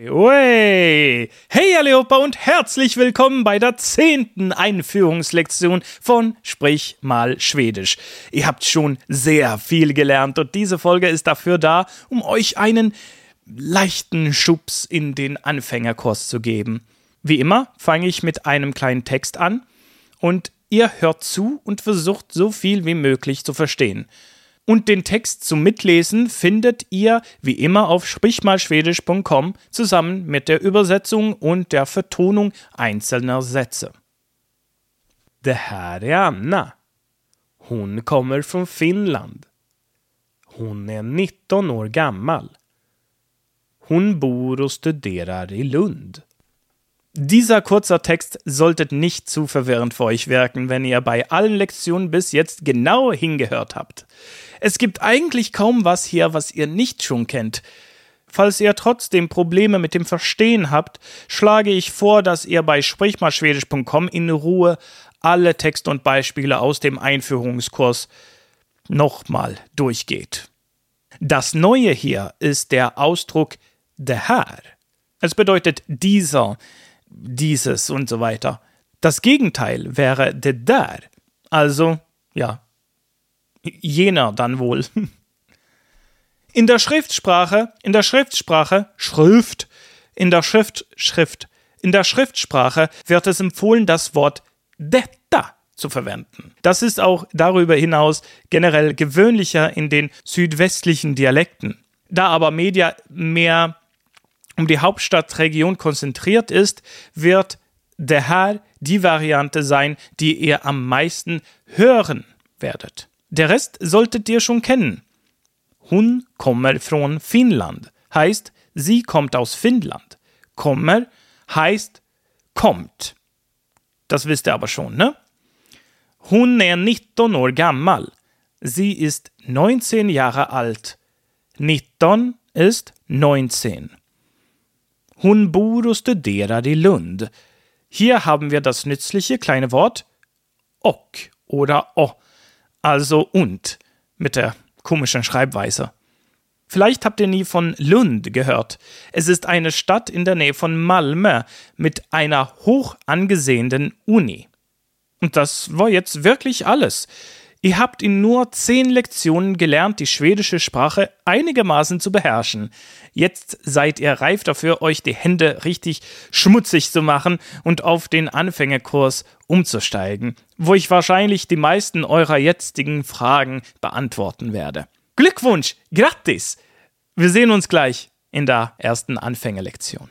Hey allihopa und herzlich willkommen bei der zehnten Einführungslektion von Sprich mal Schwedisch. Ihr habt schon sehr viel gelernt und diese Folge ist dafür da, um euch einen leichten Schubs in den Anfängerkurs zu geben. Wie immer fange ich mit einem kleinen Text an und ihr hört zu und versucht so viel wie möglich zu verstehen. Und den Text zum Mitlesen findet ihr wie immer auf sprichmalschwedisch.com zusammen mit der Übersetzung und der Vertonung einzelner Sätze. Det här är Anna. Hon kommer från Finland. Hon är 19 år gammal. Hon bor och studerar i Lund. Dieser kurzer Text sollte nicht zu verwirrend für euch wirken, wenn ihr bei allen Lektionen bis jetzt genau hingehört habt. Es gibt eigentlich kaum was hier, was ihr nicht schon kennt. Falls ihr trotzdem Probleme mit dem Verstehen habt, schlage ich vor, dass ihr bei sprichmalschwedisch.com in Ruhe alle Texte und Beispiele aus dem Einführungskurs nochmal durchgeht. Das Neue hier ist der Ausdruck der Herr. Es bedeutet dieser, dieses und so weiter. Das Gegenteil wäre de der, also ja, jener dann wohl. In der Schriftsprache, in der Schriftsprache, Schrift, in der Schrift, Schrift, in der Schriftsprache wird es empfohlen, das Wort detta zu verwenden. Das ist auch darüber hinaus generell gewöhnlicher in den südwestlichen Dialekten. Da aber Media mehr um die Hauptstadtregion konzentriert ist, wird der Herr die Variante sein, die ihr am meisten hören werdet. Der Rest solltet ihr schon kennen. Hon kommer från Finnland heißt, sie kommt aus Finnland. Kommer heißt kommt. Das wisst ihr aber schon, ne? Hon är 19 år gammal. Sie ist 19 Jahre alt. 19 ist 19. Hon bor och studerar i Lund. Hier haben wir das nützliche kleine Wort och oder o also und, mit der komischen Schreibweise. Vielleicht habt ihr nie von Lund gehört. Es ist eine Stadt in der Nähe von Malmö mit einer hoch angesehenen Uni. Und das war jetzt wirklich alles. Ihr habt in nur zehn Lektionen gelernt, die schwedische Sprache einigermaßen zu beherrschen. Jetzt seid ihr reif dafür, euch die Hände richtig schmutzig zu machen und auf den Anfängerkurs umzusteigen, wo ich wahrscheinlich die meisten eurer jetzigen Fragen beantworten werde. Glückwunsch, gratis! Wir sehen uns gleich in der ersten Anfängerlektion.